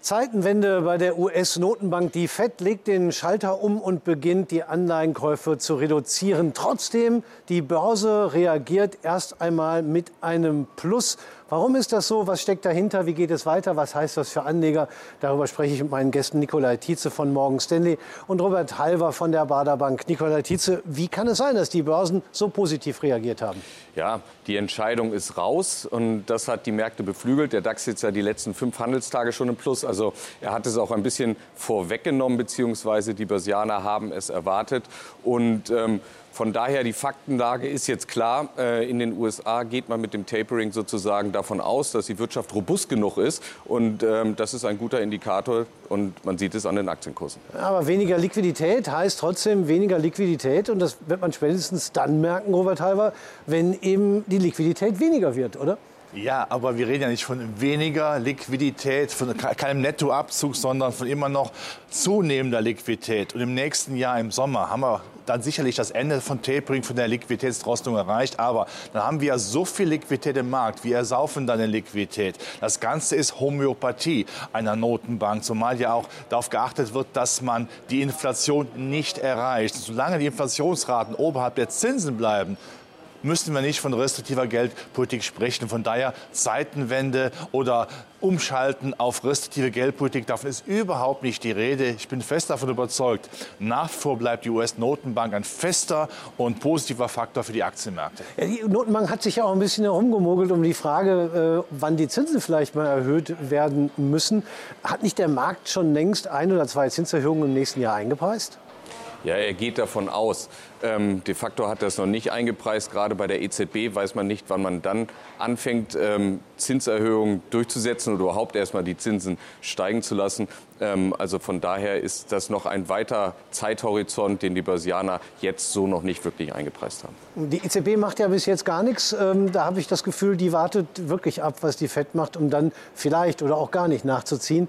Zeitenwende bei der US-Notenbank. Die Fed legt den Schalter um und beginnt, die Anleihenkäufe zu reduzieren. Trotzdem, die Börse reagiert erst einmal mit einem Plus. Warum ist das so? Was steckt dahinter? Wie geht es weiter? Was heißt das für Anleger? Darüber spreche ich mit meinen Gästen Nikolai Tietze von Morgan Stanley und Robert Halver von der Bader Bank. Nikolai Tietze, wie kann es sein, dass die Börsen so positiv reagiert haben? Ja, die Entscheidung ist raus und das hat die Märkte beflügelt. Der DAX sitzt ja die letzten fünf Handelstage schon im Plus. Also er hat es auch ein bisschen vorweggenommen, beziehungsweise die Börsianer haben es erwartet. Und ähm, von daher, die Faktenlage ist jetzt klar. Äh, in den USA geht man mit dem Tapering sozusagen davon aus, dass die Wirtschaft robust genug ist. Und ähm, das ist ein guter Indikator und man sieht es an den Aktienkursen. Aber weniger Liquidität heißt trotzdem weniger Liquidität. Und das wird man spätestens dann merken, Robert Halver, wenn eben die Liquidität weniger wird, oder? Ja, aber wir reden ja nicht von weniger Liquidität, von keinem Nettoabzug, sondern von immer noch zunehmender Liquidität. Und im nächsten Jahr im Sommer haben wir dann sicherlich das Ende von Tapering, von der Liquiditätsdrosselung erreicht. Aber dann haben wir ja so viel Liquidität im Markt. Wir ersaufen dann eine Liquidität. Das Ganze ist Homöopathie einer Notenbank, zumal ja auch darauf geachtet wird, dass man die Inflation nicht erreicht. Solange die Inflationsraten oberhalb der Zinsen bleiben, müssen wir nicht von restriktiver Geldpolitik sprechen. Von daher Zeitenwende oder Umschalten auf restriktive Geldpolitik, davon ist überhaupt nicht die Rede. Ich bin fest davon überzeugt, nach wie vor bleibt die US-Notenbank ein fester und positiver Faktor für die Aktienmärkte. Ja, die Notenbank hat sich ja auch ein bisschen herumgemogelt um die Frage, äh, wann die Zinsen vielleicht mal erhöht werden müssen. Hat nicht der Markt schon längst ein oder zwei Zinserhöhungen im nächsten Jahr eingepreist? Ja, er geht davon aus. Ähm, de facto hat er es noch nicht eingepreist. Gerade bei der EZB weiß man nicht, wann man dann anfängt, ähm, Zinserhöhungen durchzusetzen oder überhaupt erstmal die Zinsen steigen zu lassen. Ähm, also von daher ist das noch ein weiter Zeithorizont, den die Börsianer jetzt so noch nicht wirklich eingepreist haben. Die EZB macht ja bis jetzt gar nichts. Ähm, da habe ich das Gefühl, die wartet wirklich ab, was die FED macht, um dann vielleicht oder auch gar nicht nachzuziehen.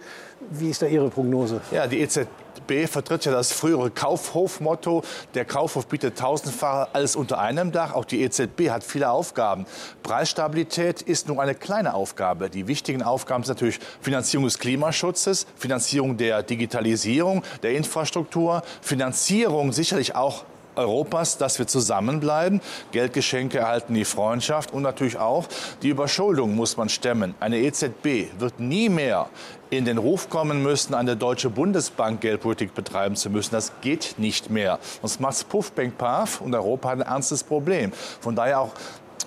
Wie ist da Ihre Prognose? Ja, die EZB vertritt ja das frühere Kaufhof-Motto. Der Kaufhof bietet tausendfach alles unter einem Dach. Auch die EZB hat viele Aufgaben. Preisstabilität ist nur eine kleine Aufgabe. Die wichtigen Aufgaben sind natürlich Finanzierung des Klimaschutzes, Finanzierung der Digitalisierung, der Infrastruktur, Finanzierung sicherlich auch Europas, dass wir zusammenbleiben. Geldgeschenke erhalten die Freundschaft und natürlich auch die Überschuldung muss man stemmen. Eine EZB wird nie mehr in den Ruf kommen müssen, eine deutsche Bundesbank Geldpolitik betreiben zu müssen. Das geht nicht mehr. Sonst macht es Puff, Bank, Paf und Europa hat ein ernstes Problem. Von daher auch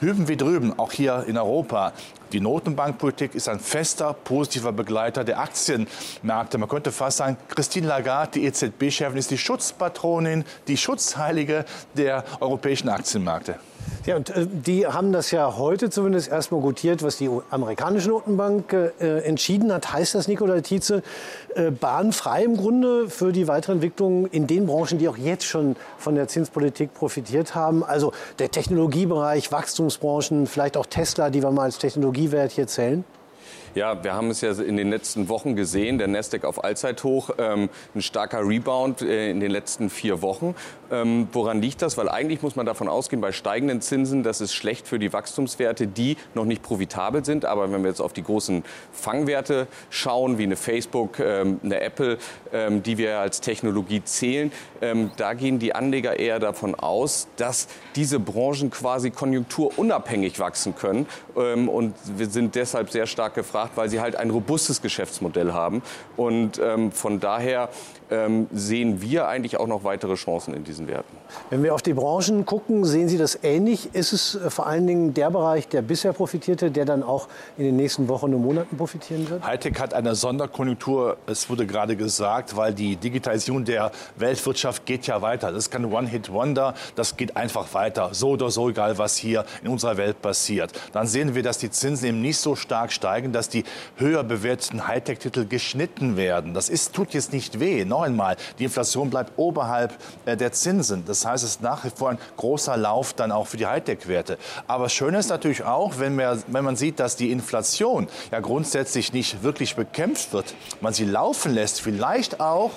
hüben wie drüben, auch hier in Europa. Die Notenbankpolitik ist ein fester, positiver Begleiter der Aktienmärkte. Man könnte fast sagen, Christine Lagarde, die EZB-Chefin, ist die Schutzpatronin, die Schutzheilige der europäischen Aktienmärkte. Ja, und äh, die haben das ja heute zumindest erstmal gutiert, was die amerikanische Notenbank äh, entschieden hat. Heißt das, Nikolai Tietze, äh, bahnfrei im Grunde für die weitere Entwicklung in den Branchen, die auch jetzt schon von der Zinspolitik profitiert haben? Also der Technologiebereich, Wachstumsbranchen, vielleicht auch Tesla, die wir mal als Technologiewert hier zählen? Ja, wir haben es ja in den letzten Wochen gesehen, der Nasdaq auf Allzeithoch, ähm, ein starker Rebound äh, in den letzten vier Wochen. Ähm, woran liegt das? Weil eigentlich muss man davon ausgehen, bei steigenden Zinsen, das ist schlecht für die Wachstumswerte, die noch nicht profitabel sind. Aber wenn wir jetzt auf die großen Fangwerte schauen, wie eine Facebook, ähm, eine Apple, ähm, die wir als Technologie zählen, ähm, da gehen die Anleger eher davon aus, dass diese Branchen quasi konjunkturunabhängig wachsen können. Ähm, und wir sind deshalb sehr stark gefragt, weil sie halt ein robustes Geschäftsmodell haben. Und ähm, von daher ähm, sehen wir eigentlich auch noch weitere Chancen in diesen Werten. Wenn wir auf die Branchen gucken, sehen Sie das ähnlich? Ist es äh, vor allen Dingen der Bereich, der bisher profitierte, der dann auch in den nächsten Wochen und Monaten profitieren wird? Hightech hat eine Sonderkonjunktur, es wurde gerade gesagt, weil die Digitalisierung der Weltwirtschaft geht ja weiter. Das ist kein One-Hit-Wonder, das geht einfach weiter. So oder so, egal was hier in unserer Welt passiert. Dann sehen wir, dass die Zinsen eben nicht so stark steigen, dass die höher bewerteten Hightech-Titel geschnitten werden. Das ist, tut jetzt nicht weh. Noch einmal, die Inflation bleibt oberhalb äh, der Zinsen. Das heißt, es ist nach wie vor ein großer Lauf dann auch für die Hightech-Werte. Aber schön ist natürlich auch, wenn, wir, wenn man sieht, dass die Inflation ja grundsätzlich nicht wirklich bekämpft wird, man sie laufen lässt, vielleicht auch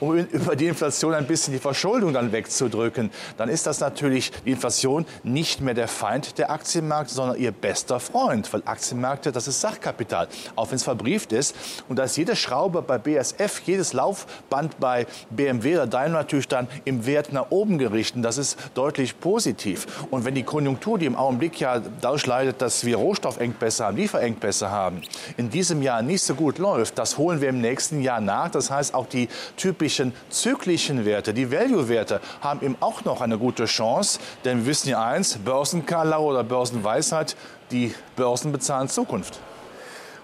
um über die Inflation ein bisschen die Verschuldung dann wegzudrücken, dann ist das natürlich die Inflation nicht mehr der Feind der Aktienmärkte, sondern ihr bester Freund. Weil Aktienmärkte, das ist Sachkapital. Auch wenn es verbrieft ist. Und da ist jede Schraube bei BSF, jedes Laufband bei BMW oder Daimler natürlich dann im Wert nach oben gerichtet. Das ist deutlich positiv. Und wenn die Konjunktur, die im Augenblick ja dadurch leidet, dass wir Rohstoffengpässe haben, Lieferengpässe haben, in diesem Jahr nicht so gut läuft, das holen wir im nächsten Jahr nach. Das heißt, auch die typischen zyklischen Werte, die Value-Werte, haben eben auch noch eine gute Chance. Denn wir wissen ja eins, Börsenkarlau oder Börsenweisheit, die Börsen bezahlen Zukunft.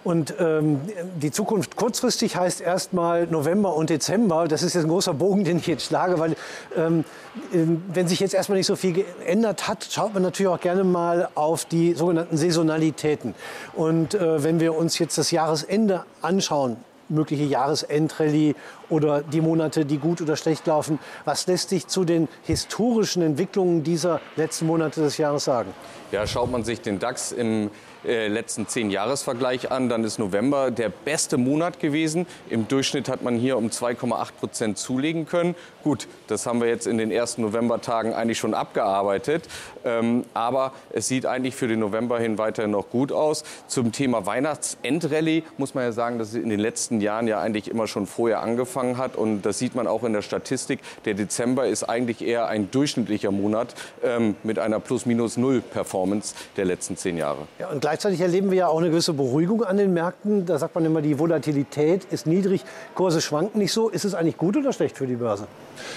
Und ähm, die Zukunft kurzfristig heißt erstmal November und Dezember. Das ist jetzt ein großer Bogen, den ich jetzt schlage, weil ähm, ähm, wenn sich jetzt erstmal nicht so viel geändert hat, schaut man natürlich auch gerne mal auf die sogenannten Saisonalitäten. Und äh, wenn wir uns jetzt das Jahresende anschauen, mögliche Jahresendrallye oder die Monate, die gut oder schlecht laufen. Was lässt sich zu den historischen Entwicklungen dieser letzten Monate des Jahres sagen? Ja, schaut man sich den DAX im äh, letzten zehn Jahresvergleich an, dann ist November der beste Monat gewesen. Im Durchschnitt hat man hier um 2,8 Prozent zulegen können. Gut, das haben wir jetzt in den ersten Novembertagen eigentlich schon abgearbeitet. Ähm, aber es sieht eigentlich für den November hin weiterhin noch gut aus. Zum Thema Weihnachtsendrallye muss man ja sagen, dass in den letzten Jahren ja eigentlich immer schon vorher angefangen hat. Und das sieht man auch in der Statistik. Der Dezember ist eigentlich eher ein durchschnittlicher Monat ähm, mit einer Plus-Minus-Null-Performance der letzten zehn Jahre. Ja, und Gleichzeitig erleben wir ja auch eine gewisse Beruhigung an den Märkten. Da sagt man immer, die Volatilität ist niedrig, Kurse schwanken nicht so. Ist es eigentlich gut oder schlecht für die Börse?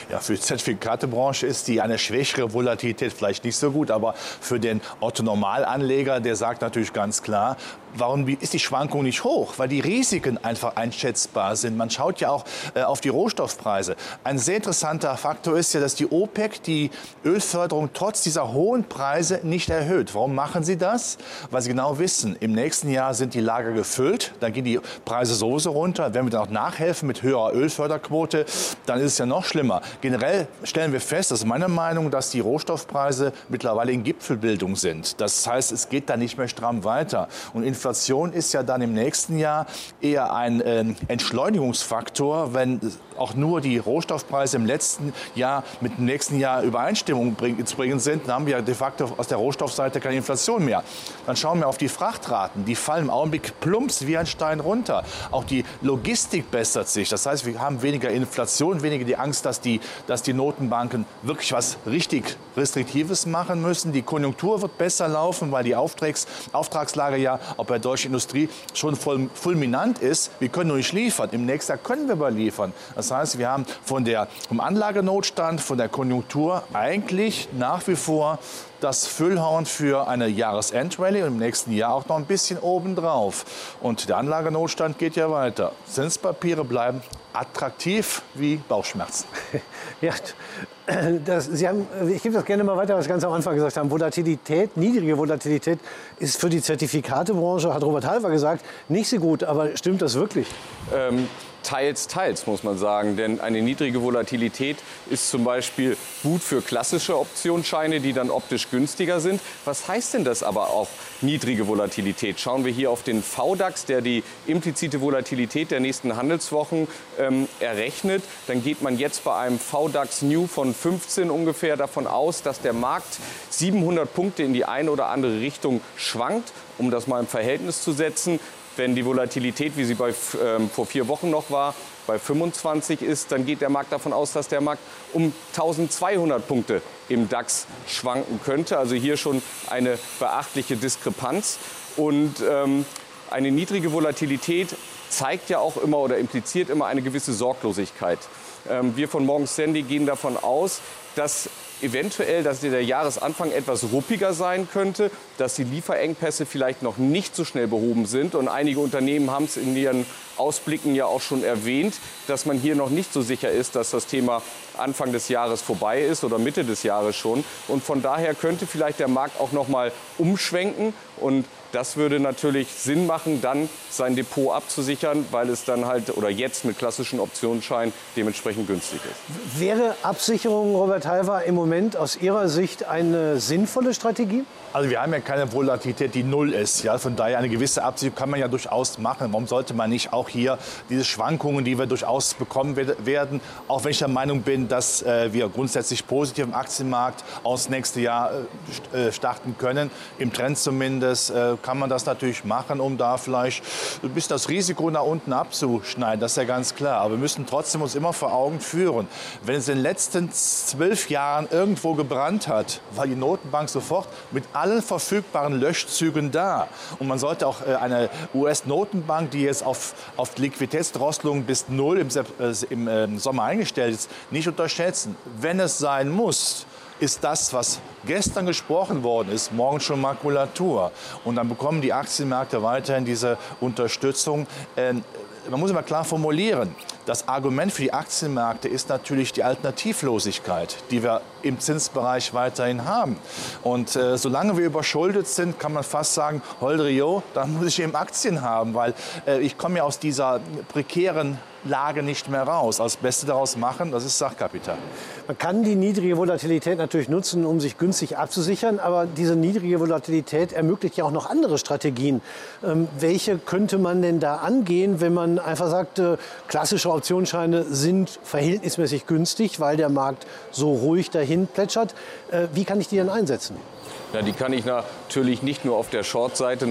Ja, für die Zertifikatebranche ist die eine schwächere Volatilität vielleicht nicht so gut, aber für den Otto-Normalanleger, der sagt natürlich ganz klar, warum ist die Schwankung nicht hoch? Weil die Risiken einfach einschätzbar sind. Man schaut ja auch äh, auf die Rohstoffpreise. Ein sehr interessanter Faktor ist ja, dass die OPEC die Ölförderung trotz dieser hohen Preise nicht erhöht. Warum machen sie das? Weil sie genau wissen, im nächsten Jahr sind die Lager gefüllt, dann gehen die Preise sowieso runter. Wenn wir dann auch nachhelfen mit höherer Ölförderquote, dann ist es ja noch schlimmer. Generell stellen wir fest, das ist meine Meinung, dass die Rohstoffpreise mittlerweile in Gipfelbildung sind. Das heißt, es geht da nicht mehr stramm weiter. Und Inflation ist ja dann im nächsten Jahr eher ein äh, Entschleunigungsfaktor, wenn auch nur die Rohstoffpreise im letzten Jahr mit dem nächsten Jahr Übereinstimmung bring, zu bringen sind, dann haben wir de facto aus der Rohstoffseite keine Inflation mehr. Dann schauen wir auf die Frachtraten. Die fallen im Augenblick plumps wie ein Stein runter. Auch die Logistik bessert sich. Das heißt, wir haben weniger Inflation, weniger die Angst, dass die, dass die Notenbanken wirklich was richtig Restriktives machen müssen. Die Konjunktur wird besser laufen, weil die Auftrags, Auftragslage ja auch bei der deutschen Industrie schon voll, fulminant ist. Wir können nur nicht liefern. Im nächsten Jahr können wir aber liefern. Das heißt, wir haben von der, vom Anlagenotstand, von der Konjunktur eigentlich nach wie vor das Füllhorn für eine Jahresendrallye und im nächsten Jahr auch noch ein bisschen obendrauf. Und der Anlagenotstand geht ja weiter. Zinspapiere bleiben attraktiv wie Bauchschmerzen. Ja, das, Sie haben, ich gebe das gerne mal weiter, was Sie ganz am Anfang gesagt haben. Volatilität, niedrige Volatilität ist für die Zertifikatebranche, hat Robert Halver gesagt, nicht so gut. Aber stimmt das wirklich? Ähm, teils, teils, muss man sagen. Denn eine niedrige Volatilität ist zum Beispiel gut für klassische Optionsscheine, die dann optisch günstiger sind. Was heißt denn das aber auch, niedrige Volatilität? Schauen wir hier auf den VDAX, der die implizite Volatilität der nächsten Handelswochen ähm, errechnet. Dann geht man jetzt bei einem VDAX New von 15 ungefähr davon aus, dass der Markt 700 Punkte in die eine oder andere Richtung schwankt. Um das mal im Verhältnis zu setzen, wenn die Volatilität, wie sie bei, ähm, vor vier Wochen noch war, bei 25 ist, dann geht der Markt davon aus, dass der Markt um 1200 Punkte im DAX schwanken könnte. Also hier schon eine beachtliche Diskrepanz. Und ähm, eine niedrige Volatilität zeigt ja auch immer oder impliziert immer eine gewisse Sorglosigkeit. Ähm, wir von Morgan Stanley gehen davon aus, dass eventuell, dass der Jahresanfang etwas ruppiger sein könnte, dass die Lieferengpässe vielleicht noch nicht so schnell behoben sind. Und einige Unternehmen haben es in ihren Ausblicken ja auch schon erwähnt, dass man hier noch nicht so sicher ist, dass das Thema Anfang des Jahres vorbei ist oder Mitte des Jahres schon. Und von daher könnte vielleicht der Markt auch noch mal umschwenken und das würde natürlich Sinn machen, dann sein Depot abzusichern, weil es dann halt oder jetzt mit klassischen Optionsscheinen dementsprechend günstig ist. Wäre Absicherung, Robert Halver, im Moment aus Ihrer Sicht eine sinnvolle Strategie? Also wir haben ja keine Volatilität, die null ist. Ja, von daher eine gewisse Absicherung kann man ja durchaus machen. Warum sollte man nicht auch hier diese Schwankungen, die wir durchaus bekommen werden, auch wenn ich der Meinung bin, dass äh, wir grundsätzlich positiv im Aktienmarkt aus nächste Jahr äh, äh starten können, im Trend zumindest, äh, kann man das natürlich machen, um da vielleicht ein bisschen das Risiko nach unten abzuschneiden. Das ist ja ganz klar. Aber wir müssen trotzdem uns immer vor Augen führen, wenn es in den letzten zwölf Jahren irgendwo gebrannt hat, war die Notenbank sofort mit allen verfügbaren Löschzügen da. Und man sollte auch äh, eine US-Notenbank, die jetzt auf, auf Liquiditätsdrosselung bis null im, äh, im äh, Sommer eingestellt ist, nicht unterschätzen. Wenn es sein muss, ist das, was gestern gesprochen worden ist, morgen schon Makulatur. Und dann bekommen die Aktienmärkte weiterhin diese Unterstützung. Ähm, man muss immer klar formulieren, das Argument für die Aktienmärkte ist natürlich die Alternativlosigkeit, die wir im Zinsbereich weiterhin haben. Und äh, solange wir überschuldet sind, kann man fast sagen, Holdrio, dann muss ich eben Aktien haben, weil äh, ich komme ja aus dieser prekären Lage nicht mehr raus. Das Beste daraus machen, das ist Sachkapital. Man kann die niedrige Volatilität natürlich nutzen, um sich günstig abzusichern, aber diese niedrige Volatilität ermöglicht ja auch noch andere Strategien. Ähm, welche könnte man denn da angehen, wenn man einfach sagt, äh, klassische Optionsscheine sind verhältnismäßig günstig, weil der Markt so ruhig dahin plätschert? Äh, wie kann ich die denn einsetzen? Ja, die kann ich natürlich nicht nur auf der Short-Seite,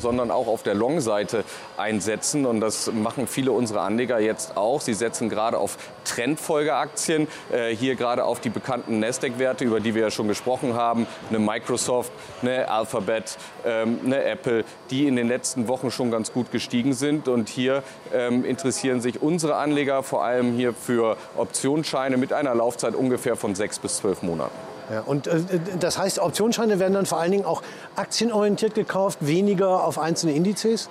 sondern auch auf der Long-Seite einsetzen. Und das machen viele unserer Anleger jetzt auch. Sie setzen gerade auf Trendfolgeaktien, äh, hier gerade auf die bekannten Nasdaq-Werte, über die wir ja schon gesprochen haben, eine Microsoft, eine Alphabet, ähm, eine Apple, die in den letzten Wochen schon ganz gut gestiegen sind. Und hier ähm, interessieren sich unsere Anleger vor allem hier für Optionsscheine mit einer Laufzeit ungefähr von sechs bis zwölf Monaten. Ja, und äh, das heißt, Optionsscheine werden dann vor allen Dingen auch aktienorientiert gekauft, weniger auf einzelne Indizes?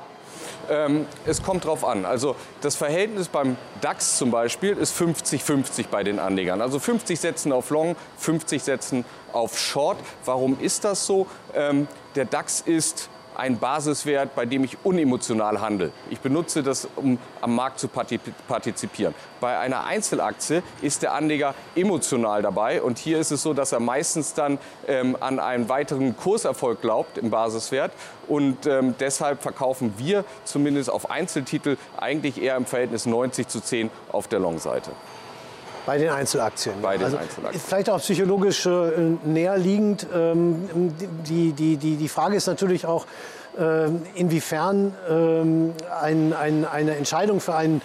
Ähm, es kommt drauf an. Also das Verhältnis beim DAX zum Beispiel ist 50-50 bei den Anlegern. Also 50 setzen auf Long, 50 setzen auf Short. Warum ist das so? Ähm, der DAX ist ein Basiswert, bei dem ich unemotional handle. Ich benutze das, um am Markt zu partizipieren. Bei einer Einzelaktie ist der Anleger emotional dabei und hier ist es so, dass er meistens dann ähm, an einen weiteren Kurserfolg glaubt im Basiswert und ähm, deshalb verkaufen wir zumindest auf Einzeltitel eigentlich eher im Verhältnis 90 zu 10 auf der Long-Seite. Bei den Einzelaktien. Bei den also Einzelaktien. Vielleicht auch psychologisch äh, näher liegend. Ähm, die, die, die, die Frage ist natürlich auch, äh, inwiefern ähm, ein, ein, eine Entscheidung für einen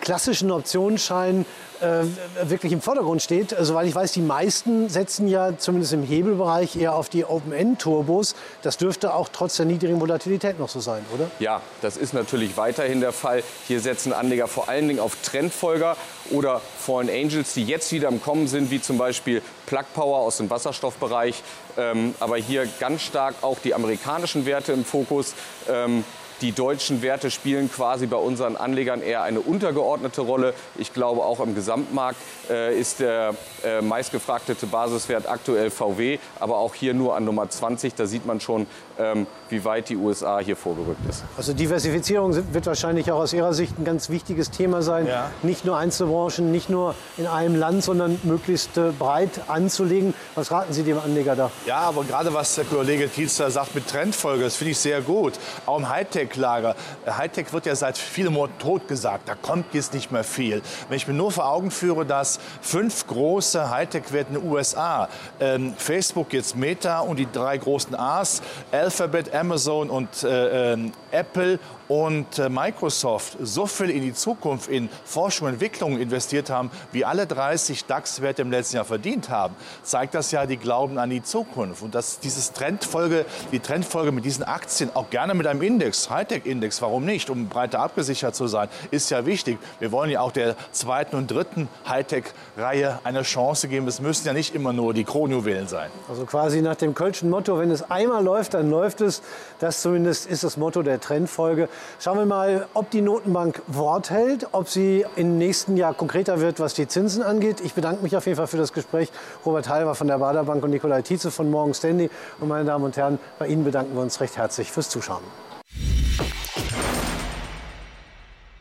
klassischen Optionsschein äh, wirklich im Vordergrund steht. Soweit also, ich weiß, die meisten setzen ja zumindest im Hebelbereich eher auf die Open-End-Turbos. Das dürfte auch trotz der niedrigen Volatilität noch so sein, oder? Ja, das ist natürlich weiterhin der Fall. Hier setzen Anleger vor allen Dingen auf Trendfolger oder Fallen Angels, die jetzt wieder im Kommen sind, wie zum Beispiel Plug Power aus dem Wasserstoffbereich. Ähm, aber hier ganz stark auch die amerikanischen Werte im Fokus. Ähm, die deutschen Werte spielen quasi bei unseren Anlegern eher eine untergeordnete Rolle. Ich glaube, auch im Gesamtmarkt äh, ist der äh, meistgefragtete Basiswert aktuell VW, aber auch hier nur an Nummer 20. Da sieht man schon, ähm, wie weit die USA hier vorgerückt ist. Also Diversifizierung wird wahrscheinlich auch aus Ihrer Sicht ein ganz wichtiges Thema sein. Ja. Nicht nur Einzelbranchen, nicht nur in einem Land, sondern möglichst äh, breit anzulegen. Was raten Sie dem Anleger da? Ja, aber gerade was der Kollege Tietzer sagt mit Trendfolge, das finde ich sehr gut. Auch im Hightech-Lager. Hightech wird ja seit vielen Monaten tot gesagt. Da kommt jetzt nicht mehr viel. Wenn ich mir nur vor Augen führe, dass fünf große Hightech-Werte in den USA, ähm, Facebook jetzt Meta und die drei großen A's, Alphabet, Amazon und äh, äh, Apple und äh, Microsoft so viel in die Zukunft, in Forschung und Entwicklung investiert haben, wie alle 30 DAX-Werte im letzten Jahr verdient haben, zeigt das ja, die glauben an die Zukunft. Und dass dieses Trendfolge, die Trendfolge mit diesen Aktien, auch gerne mit einem Index, Hightech-Index, warum nicht, um breiter abgesichert zu sein, ist ja wichtig. Wir wollen ja auch der zweiten und dritten Hightech-Reihe eine Chance geben. Es müssen ja nicht immer nur die Kronjuwelen sein. Also quasi nach dem Kölschen Motto, wenn es einmal läuft, dann läuft es. Das zumindest ist das Motto der Trendfolge. Schauen wir mal, ob die Notenbank Wort hält, ob sie im nächsten Jahr konkreter wird, was die Zinsen angeht. Ich bedanke mich auf jeden Fall für das Gespräch. Robert Halver von der Baderbank und Nikolai Tietze von Morgan Stanley. Und meine Damen und Herren, bei Ihnen bedanken wir uns recht herzlich fürs Zuschauen.